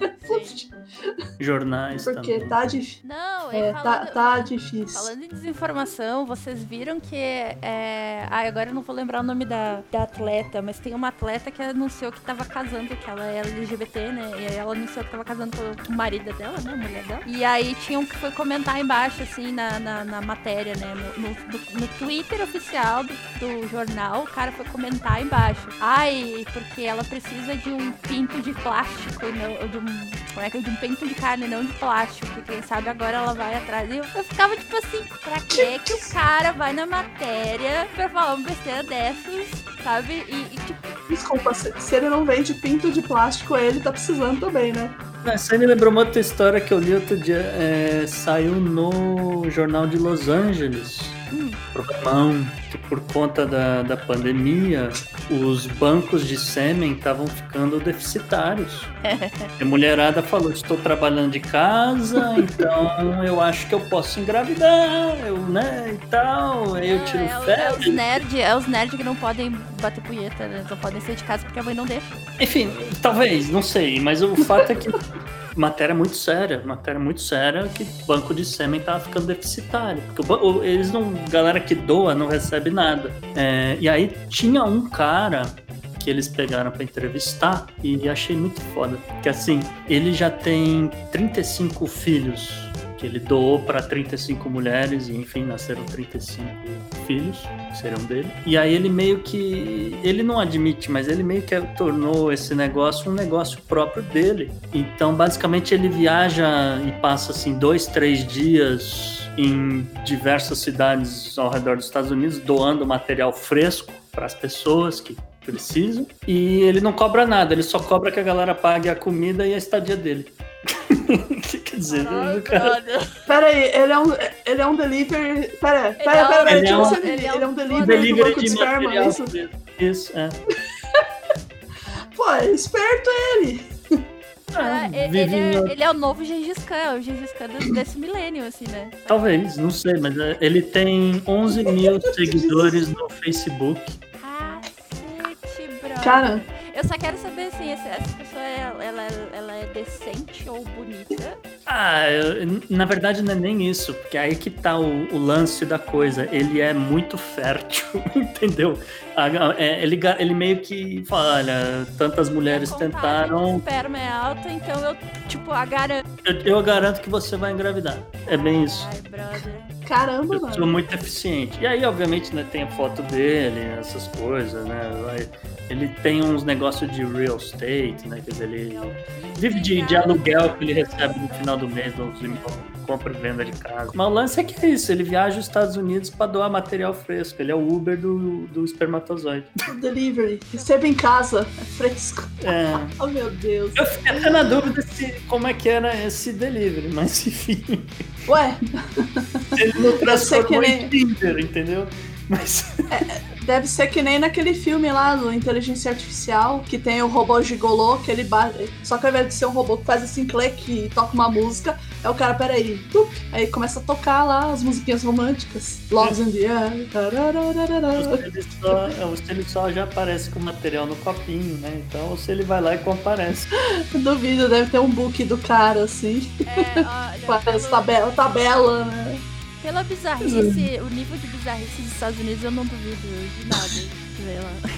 Jornais Porque também. tá difícil. Não, É, tá, falando, tá difícil. falando em desinformação, vocês viram que é. Ah, agora eu não vou lembrar o nome da, da atleta, mas tem uma atleta que anunciou que tava casando, que ela é LGBT, né? E aí ela anunciou que tava casando com o marido dela, né? A mulher dela. E aí tinha um que foi comentar embaixo, assim, na, na, na matéria, né? No, no, no- no Twitter oficial do, do jornal, o cara foi comentar embaixo. Ai, porque ela precisa de um pinto de plástico, não, de um. Como é que é? De um um pento de carne, não de plástico. Que quem sabe agora ela vai atrás. E eu, eu ficava tipo assim, pra que que o cara vai na matéria pra falar uma besteira dessas, sabe? E, e, tipo. Desculpa, se, se ele não vende pinto de plástico, ele tá precisando também, né? Isso aí me lembrou uma outra história que eu li outro dia. É, saiu no jornal de Los Angeles. Hum. Problemão por conta da, da pandemia, os bancos de sêmen estavam ficando deficitários. A mulherada falou: estou trabalhando de casa, então eu acho que eu posso engravidar, eu, né? E tal. Aí eu tiro é, é, os férias. nerd, é os nerd que não podem bater punheta, né? Não podem sair de casa porque a mãe não deixa. Enfim, talvez, não sei, mas o fato é que matéria muito séria, matéria muito séria que banco de sêmen tava ficando deficitário. Porque o o- eles não, galera que doa não recebe nada. É, e aí tinha um cara que eles pegaram pra entrevistar e achei muito foda. Que assim, ele já tem 35 filhos que ele doou para 35 mulheres e enfim, nasceram 35 filhos, seriam dele. E aí ele meio que ele não admite, mas ele meio que tornou esse negócio um negócio próprio dele. Então, basicamente ele viaja e passa assim dois, três dias em diversas cidades ao redor dos Estados Unidos doando material fresco para as pessoas que precisam. E ele não cobra nada, ele só cobra que a galera pague a comida e a estadia dele. Quer dizer, o cara, Pera aí, ele é um, ele é um delivery. Pera, pera, é pera, pera, ele é deixa eu um- ele é Ele é um delivery do delivery banco de de esperma, material isso? Isso, é. Pô, é esperto ele. Ah, ele, ele é, ele é o novo Gengis Khan, é o Gengis Khan do- desse milênio, assim, né? Talvez, não sei, mas é, ele tem 11 mil seguidores no Facebook. Cacete, brother. Cara, Eu só quero saber, assim, essa, essa ela, ela, ela é decente ou bonita? Ah, eu- na verdade não é nem isso, porque aí que tá o, o lance da coisa. Ele é muito fértil, entendeu? A- é, ele, ele meio que fala, olha, tantas mulheres A contagem tentaram, esperma é alta, então eu, tipo, a garanto. eu, eu garanto que você vai engravidar. É bem isso. Ai, brother. caramba, Eu sou mano. muito eficiente. E aí, obviamente, né, tem a foto dele, essas coisas, né? vai- Ele tem uns negócios de real estate, né? Quer dizer, ele vive de, de aluguel que ele recebe no final do mês, dos compra e venda de casa. Mas o lance é que é isso, ele viaja aos Estados Unidos para doar material fresco. Ele é o Uber do, do espermatozoide. Delivery. Receba em casa. É fresco. É, Oh, meu Deus. eu fiquei até na dúvida se, como é que era esse delivery, mas enfim, Ué, ele não transformou em Tinder, entendeu? Mas deve ser que nem naquele filme lá do Inteligência Artificial, que tem o robô gigolô, que ele bate. Só que ao invés de ser um robô que faz assim, clique e toca uma música, é o cara, peraí. tup, aí começa a tocar lá as musiquinhas românticas. Loves in the air. Ou se ele só, já aparece com material no copinho, né? Então, ou se ele vai lá e comparece. Duvido, deve ter um book do cara assim. É, pelo- tabela, tabela, né? Pela bizarrice, o nível de bizarrice dos Estados Unidos eu não duvido de nada. Lá.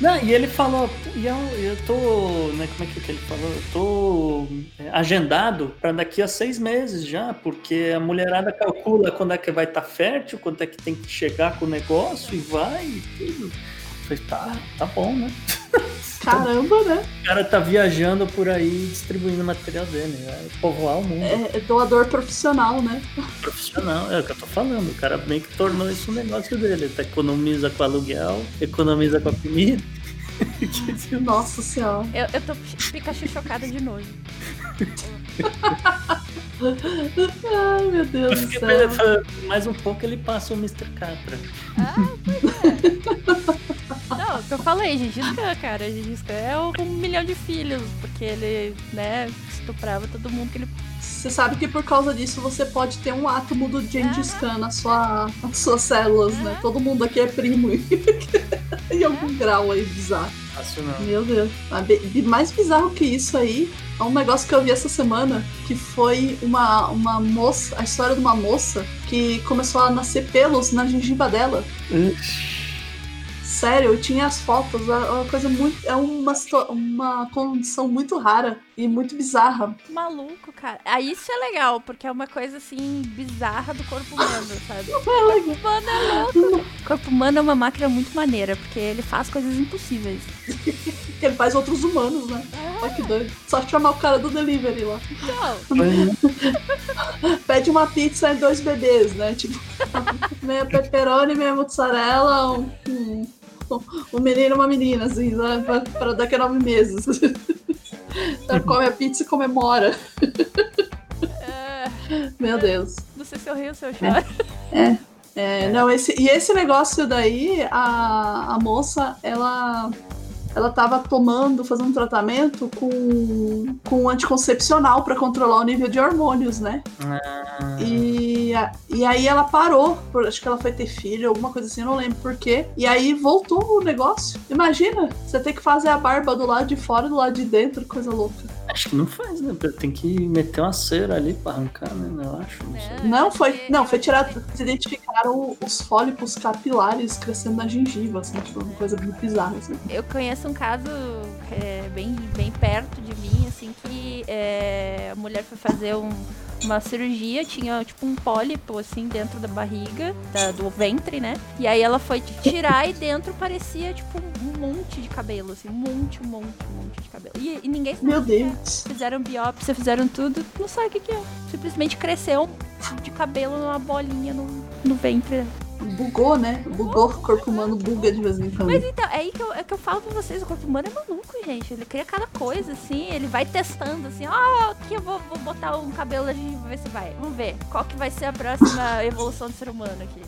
Não, e ele falou, e eu, eu tô, né, como é que ele falou? Eu tô é, agendado para daqui a seis meses já, porque a mulherada calcula quando é que vai estar fértil, quando é que tem que chegar com o negócio e vai e tudo. Eu falei, tá, tá bom, né? Caramba, né? O cara tá viajando por aí distribuindo o material dele, vai povoar o mundo. É, é doador profissional, né? profissional, é o que eu tô falando. O cara meio que tornou isso um negócio dele. Ele tá, economiza com aluguel, economiza com a comida. Nossa senhora. Eu, eu tô Pikachu chocada de novo. Ai, meu Deus Eu do céu. mais um pouco ele passa o Mr. Catra. Ah, pois é. Não, o que eu falei, Gengis Khan, cara. Gengis Khan é um milhão de filhos, porque ele, né, estuprava todo mundo que ele. Você sabe que por causa disso você pode ter um átomo do Gengis Khan na sua, nas suas células, né? Todo mundo aqui é primo. em algum grau aí bizarro. Fácil não. Meu Deus. Mais bizarro que isso aí é um negócio que eu vi essa semana, que foi uma, uma moça, a história de uma moça que começou a nascer pelos na gengiva dela. Sério, eu tinha as fotos, é uma coisa muito. É uma, uma condição muito rara. e muito bizarra. Maluco, cara. Aí isso é legal, porque é uma coisa assim bizarra do corpo humano, sabe? O É legal. corpo humano é louco. O corpo humano é uma máquina muito maneira, porque ele faz coisas impossíveis. Ele faz outros humanos, né? Olha que doido. Só chamar o cara do delivery lá. Então, Pede uma pizza e dois bebês, né? Tipo, meia pepperoni, meia mozzarella, um, um, um menino e uma menina, assim, né? Pra, pra daqui a nove meses. Ela come a pizza e comemora. é, Meu Deus. não sei se eu rio ou se eu choro. É, não, esse, e esse negócio daí, a, a moça, ela ela tava tomando, fazendo um tratamento com, com um anticoncepcional pra controlar o nível de hormônios, né? Ah, E, e aí ela parou, acho que ela foi ter filho, alguma coisa assim, eu não lembro porquê. E aí voltou o negócio. Imagina, você tem que fazer a barba do lado de fora e do lado de dentro, coisa louca. Acho que não faz, né? Tem que meter uma cera ali pra arrancar, né? Eu acho. Não sei. Não, foi, não, foi tirado. Eles identificaram os fólipos capilares crescendo na gengiva, assim, tipo, uma coisa muito bizarra, assim. Eu conheço um caso é, bem, bem perto de mim, assim, que é, a mulher foi fazer um- uma cirurgia, tinha tipo um pólipo, assim, dentro da barriga, da- do ventre, né? E aí ela foi tirar e dentro parecia, tipo, um monte de cabelo, assim, um monte, um monte, um monte de cabelo. E, e ninguém sabe Meu é. Deus. Fizeram biópsia, fizeram tudo, não sabe o que, que é. Simplesmente cresceu de cabelo numa bolinha no, no ventre Bugou, né? Bugou, o corpo humano buga de vez em quando. Mas então, é aí que eu, é que eu falo pra vocês, o corpo humano é maluco, gente. Ele cria cada coisa, assim, ele vai testando, assim, ó, aqui eu vou, vou botar um cabelo da gente, ver se vai. Vamos ver, qual que vai ser a próxima evolução do ser humano aqui.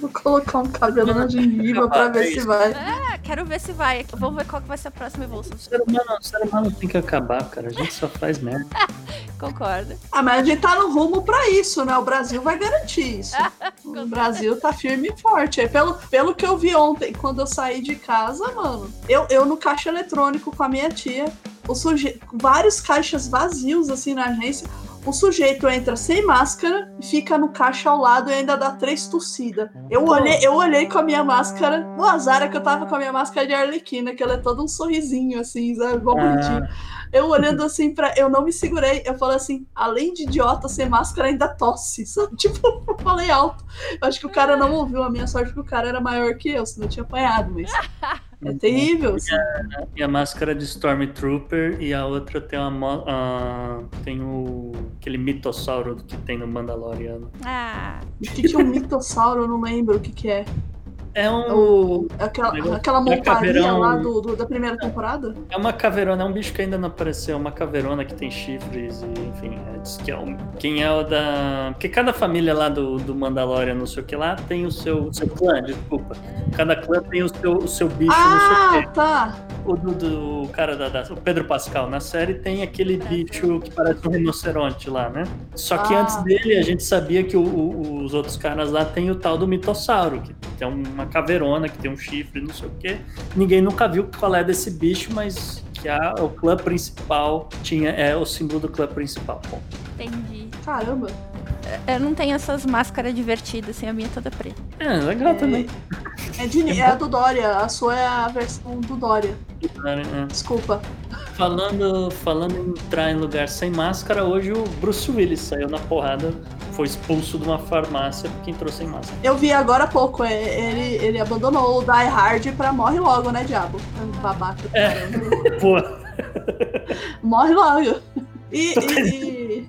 Vou colocar um cabelo na gengiva pra ver se vai. Ah, quero ver se vai, vamos ver qual que vai ser a próxima evolução. O ser, humano, o ser humano tem que acabar, cara. A gente só faz merda. Concorda? Ah, mas a gente tá no rumo pra isso, né? O Brasil vai garantir isso. O Brasil tá firme e forte. É pelo, pelo que eu vi ontem, quando eu saí de casa, mano, eu, eu no caixa eletrônico com a minha tia, o suje... vários caixas vazios assim na agência. O sujeito entra sem máscara, fica no caixa ao lado e ainda dá três tossidas. Eu olhei, eu olhei com a minha máscara. O azar é que eu tava com a minha máscara de Arlequina, que ela é todo um sorrisinho, assim, sabe? Igual bonitinho. Eu olhando assim pra. Eu não me segurei. Eu falei assim, além de idiota sem máscara, ainda tosse. Sabe? Tipo, eu falei alto. Eu acho que o cara não ouviu. A minha sorte que o cara era maior que eu, senão eu tinha apanhado, mas. É terrível. assim. E a máscara de Stormtrooper e a outra tem uma tem o aquele mitossauro que tem no Mandaloriano. Ah, O que que é um mitossauro? Eu não lembro o que, que é. É um aquela, Negócio- aquela montaria lá do, do- da primeira temporada? é uma caveirona, é um bicho que ainda não apareceu, é uma caveirona que tem chifres e enfim, é, diz que é um, quem é o da porque cada família lá do, do Mandalorian, não sei o que lá, tem o seu seu clã, desculpa. Cada clã tem o seu o seu bicho, não sei o Ah, quê. tá. O do, do cara da, da- o Pedro Pascal na série tem aquele bicho que parece um rinoceronte lá, né? Só que Ah. antes dele a gente sabia que o- o- os outros caras lá tem o tal do mitossauro, que é uma caveirona que tem um chifre, não sei o quê. Ninguém nunca viu qual é desse bicho, mas que a, o clã principal tinha é o símbolo do clã principal. Bom, entendi. Caramba. Eu não tenho essas máscaras divertidas, assim, a minha é toda preta. é legal também. É, de, é a do Dória. A sua é a versão do Dória. É. Desculpa. Falando, falando em entrar em lugar sem máscara, hoje o Bruce Willis saiu na porrada, foi expulso de uma farmácia porque entrou sem máscara. Eu vi agora há pouco, é, ele, ele abandonou o Die Hard pra morre logo, né, diabo? Babaca. É. Pô, Morre logo. E, e- e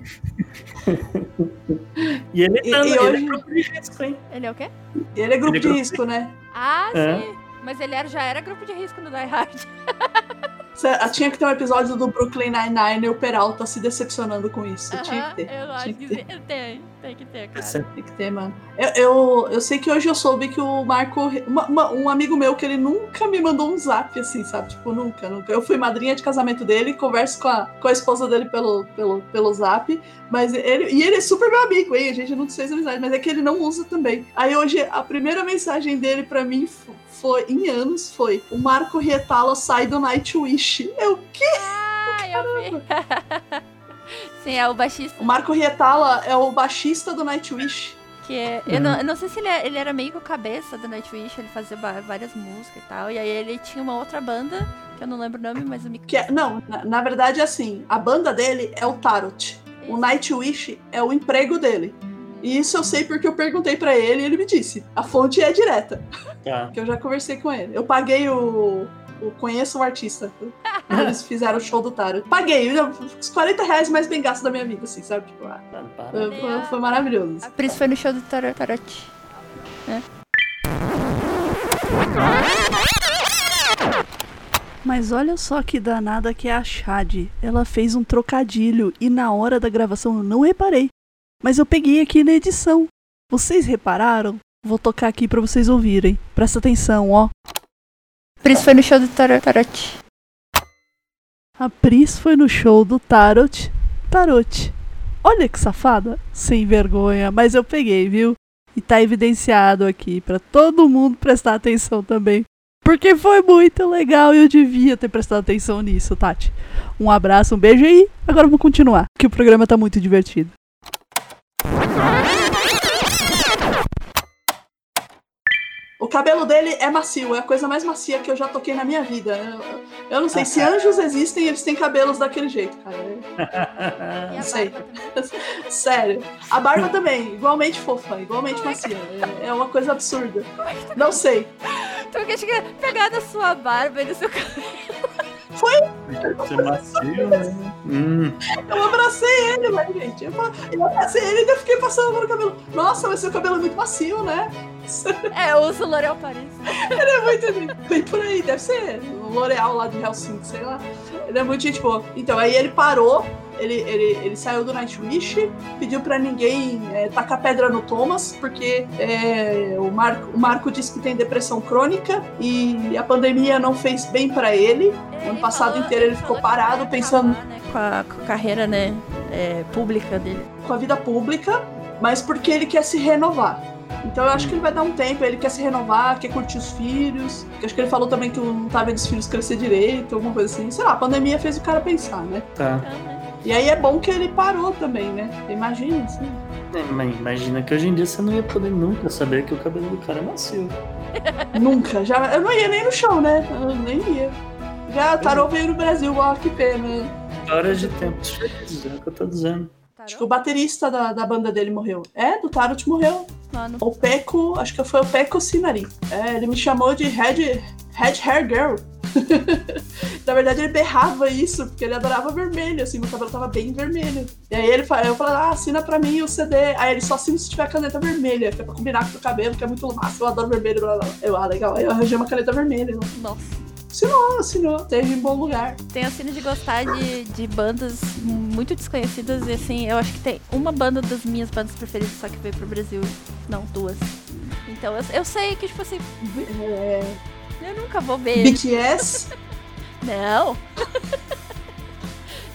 ele, E- tá, e ele hoje- é grupo de risco, hein? Ele é o quê? e ele é grupo Ele é de grupo risco, né? Ah, É. sim. Mas ele era, já era grupo de risco no Die Hard. Cê- tinha que ter um episódio do Brooklyn Nine-Nine e o Peralta se decepcionando com isso. Tinha Aham, que ter. Eu acho tinha que que ter. sim. tem, tem que ter, cara. Essa- Tem que ter, mano. Eu, eu, eu sei que hoje eu soube que o Marco. uma- uma- um amigo meu que ele nunca me mandou um zap assim, sabe? Tipo, nunca, nunca. Eu fui madrinha de casamento dele, converso com a, com a esposa dele pelo, pelo, pelo zap. Mas ele. E ele é super meu amigo, hein? A gente não fez amizade, mas é que ele não usa também. Aí hoje a primeira mensagem dele pra mim foi, em anos, foi: O Marco Rietala sai do Nightwish. Eu, que? Ah, eu vi. Sim, é o baixista O Marco Rietala é o baixista do Nightwish. que é. Eu, não, eu não sei se ele, é- ele era meio que o cabeça do Nightwish, ele fazia várias músicas e tal. E aí ele tinha uma outra banda Que eu não lembro o nome, mas o Que é- não, na, na verdade, assim, a banda dele é o Tarot. O Nightwish é o emprego dele. E isso eu sei porque eu perguntei pra ele e ele me disse. A fonte é direta, Tá. que eu já conversei com ele. Eu paguei o. o conheço o artista. Quando Eles fizeram o show do Tarot. Paguei, eu- os 40 reais mais bem gastos da minha vida, assim, sabe? Tipo, ah, Tá, para. foi, foi- maravilhoso. A Pris foi no show do Tarot. Tarot. Mas olha só que danada que é a Chad. Ela fez um trocadilho e na hora da gravação eu não reparei. Mas eu peguei aqui na edição. Vocês repararam? Vou tocar aqui pra vocês ouvirem. Presta atenção, ó. Pris foi no show do Tarot. Tarot. A Pris foi no show do Tarot. Tarot. Olha que safada. Sem vergonha, mas eu peguei, viu? E tá evidenciado aqui pra todo mundo prestar atenção também. Porque foi muito legal e eu devia ter prestado atenção nisso, Tati. Um abraço, um beijo aí. Agora vamos continuar, que o programa tá muito divertido. O cabelo dele é macio, é a coisa mais macia que eu já toquei na minha vida. Eu, eu não sei, se anjos existem, eles têm cabelos daquele jeito, cara. Não sei. Sério. A barba também, igualmente fofa, igualmente macia. É, é uma coisa absurda. Não sei. Tu que tinha pegado a sua barba e do seu cabelo. Deve ser macio, né? Hum, Eu abracei ele, mas, gente. Eu, eu abracei ele e ainda fiquei passando a mão no cabelo. Nossa, mas seu cabelo é muito macio, né? É, eu uso L'Oréal Paris. Ele é muito. Bem por aí, deve ser o L'Oreal lá de Helsinki, sei lá. Ele é muito gente boa. Então, aí ele parou, ele, ele, ele saiu do Nightwish, pediu pra ninguém é, tacar pedra no Thomas, porque é, o, Marco, o Marco disse que tem depressão crônica e a pandemia não fez bem pra ele. Ele Ano passado falou- inteiro ele falou ficou parado pensando- acabar, né, com, a, com a carreira, né, é, pública dele. com a vida pública, mas porque ele quer se renovar. Então eu acho que ele vai dar um tempo, ele quer se renovar, quer curtir os filhos. que Acho que ele falou também que não tá vendo os filhos crescer direito, alguma coisa assim. Sei lá, a pandemia fez o cara pensar, né? tá. E aí é bom que ele parou também, né? Imagina, assim. É, mas Imagina que hoje em dia você não ia poder nunca saber que o cabelo do cara é macio. Nunca, já. Eu não ia nem no show, né? Eu nem ia. Já a Tarô veio no Brasil, ó, que pena. Horas de tempos felizes, é o que eu tô dizendo. Acho que o baterista da, da banda dele morreu. É, do Tarot morreu. Mano, O Peco, acho que foi o Peco Sinari. É, ele me chamou de Red, Red Hair Girl. Na verdade, ele berrava isso, porque ele adorava vermelho, assim, meu cabelo tava bem vermelho. E aí ele eu falei, ah, assina pra mim o CD. Aí ele só assina se tiver caneta vermelha, que é pra combinar com o cabelo, que é muito massa, eu adoro vermelho, blá, blá. Eu, ah, legal. Aí eu arranjei uma caneta vermelha. Ele nossa. Assinou, assinou, teve em bom lugar. Tenho a cena de gostar de, de bandas muito desconhecidas e assim, eu acho que tem uma banda das minhas bandas preferidas só que veio pro Brasil. Não, duas. Então eu, eu sei que, tipo assim, É, eu nunca vou ver. BTS, Não!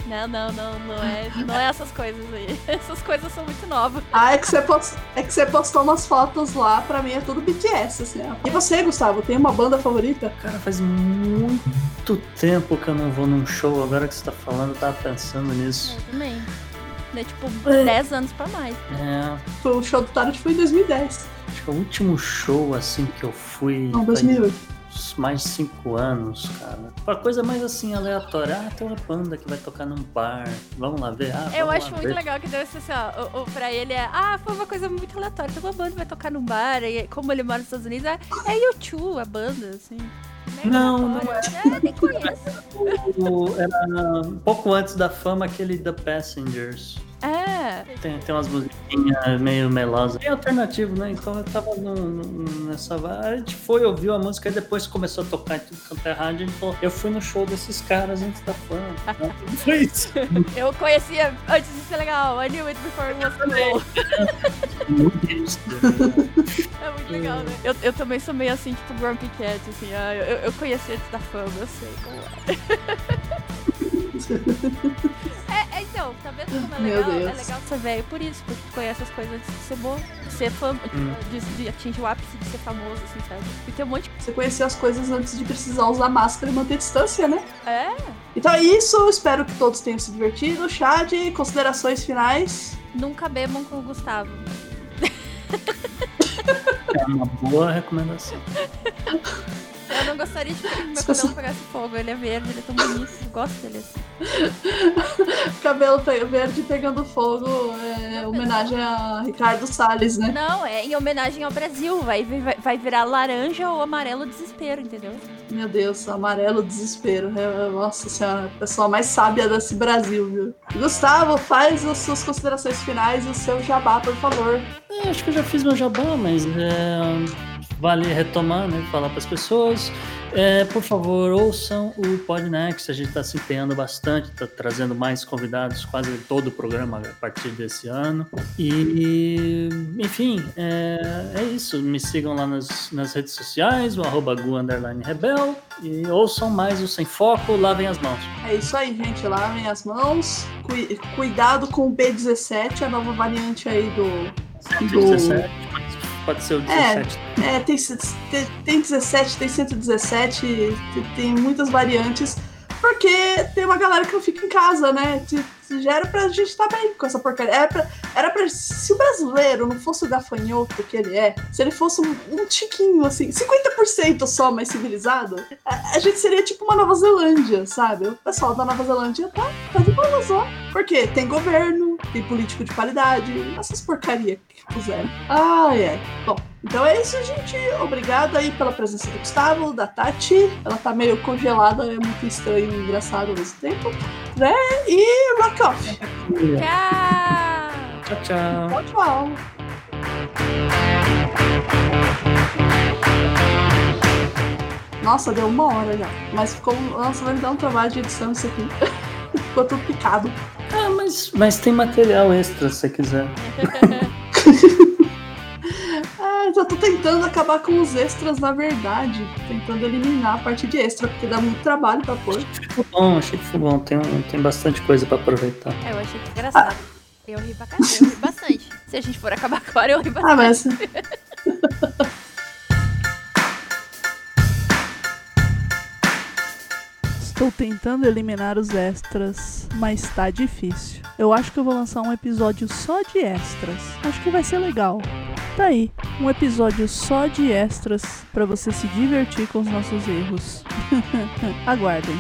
Não, não, não, não é, não é essas coisas aí. Essas coisas são muito novas. Ah, é que, você post... é que você postou umas fotos lá, pra mim é tudo BTS, assim. E você, Gustavo, tem uma banda favorita? Cara, faz muito tempo que eu não vou num show. Agora que você tá falando, eu tava pensando nisso. Eu também. É tipo É. 10 anos pra mais. É, O show do Tarot foi em 2010. acho que o último show assim que eu fui. Não, faz 2008. Mais de cinco anos, cara. Uma coisa mais assim aleatória. Ah, tem uma banda que vai tocar num bar. Vamos lá ver. Ah, Eu acho muito ver. legal que deve ser assim, ó. O, o, pra ele é, ah, foi uma coisa muito aleatória. Então uma banda vai tocar num bar, e como ele mora nos Estados Unidos, é, é U2 a banda, assim. Não, não aleatório. é. nem conheço. O- Era um pouco antes da fama aquele The Passengers. É. Tem, tem umas musiquinhas meio melosas. É alternativo, né? Então eu tava no- no- nessa. A gente foi, ouviu a música e depois começou a tocar em tudo quanto é rádio. A gente falou, eu fui no show desses caras antes da fama. Foi isso. Eu conhecia antes de ser legal. I knew it before it was cool. Muito hipster. É muito legal, né? Eu, eu também sou meio assim, tipo Grumpy Cat, assim. Ah, eu, eu conheci antes da fama, eu sei como é. É, é, então, tá vendo como é Meu legal? Deus. É legal ser velho por isso, porque tu conhece as coisas antes de ser bom, de ser fã, Hum. de, de atingir o ápice de ser famoso, assim, sabe? E tem um monte Você conhecer as coisas antes de precisar usar máscara e manter distância, né? de. É, Então é isso, espero que todos tenham se divertido. Chad, considerações finais. nunca bebam com o Gustavo. É uma boa recomendação. Eu não gostaria de que meu cabelo pegasse fogo. Ele é verde, ele é tão bonito. Eu gosto dele assim. Cabelo verde pegando fogo é homenagem a Ricardo Salles, né? Não, é em homenagem ao Brasil. Vai, vai, vai virar laranja ou amarelo desespero, entendeu? Meu Deus, amarelo desespero. É, Nossa senhora, a pessoa mais sábia desse Brasil, viu? Gustavo, faz as suas considerações finais e o seu jabá, por favor. É, acho que eu já fiz meu jabá, mas é, vale retomar, né? Falar para as pessoas. É, por favor, ouçam o Podnext. A gente está se empenhando bastante, está trazendo mais convidados quase todo o programa a partir desse ano. E, enfim, é, é isso. Me sigam lá nas, nas redes sociais, o arroba gu, rebel. E ouçam mais o Sem Foco, lavem as mãos. É isso aí, gente. Lavem as mãos. Cui- cuidado com o B17, a nova variante aí do. do... 17, pode- ser o 17. É, tem, tem, tem 17, tem 117, tem, muitas variantes. Porque tem uma galera que não fica em casa, né? Já era pra gente estar bem com essa porcaria. Era pra, era pra. Se o brasileiro não fosse o gafanhoto que ele é, se ele fosse um, um tiquinho, assim, 50% só mais civilizado, a, a gente seria tipo uma Nova Zelândia, sabe? O pessoal da Nova Zelândia tá, tá de boa só. Porque tem governo, tem político de qualidade, essas porcarias que puseram. Ai, ai. Bom, então é isso, gente. Obrigado aí pela presença do Gustavo, da Tati. Ela tá meio congelada, é muito estranho e engraçado ao mesmo tempo. Né? E rock off. Tchau! Tchau, tchau. Tchau, tchau. Nossa, deu uma hora já. Mas ficou. Nossa, vai me dar um trabalho de edição isso aqui. ficou tudo picado. Ah, mas, mas tem material extra se você quiser. Ah, eu tô tentando acabar com os extras, na verdade. Tentando eliminar a parte de extra, porque dá muito trabalho pra pôr. Ficou bom, achei que foi bom. Tem, tem bastante coisa pra aproveitar. Eu achei que engraçado. Eu ri pra caramba, eu ri bastante. Se a gente for acabar agora, eu ri bastante. Ah, mas. Estou tentando eliminar os extras, mas tá difícil. Eu acho que eu vou lançar um episódio só de extras. Acho que vai ser legal. Tá aí, um episódio só de extras pra você se divertir com os nossos erros. Aguardem.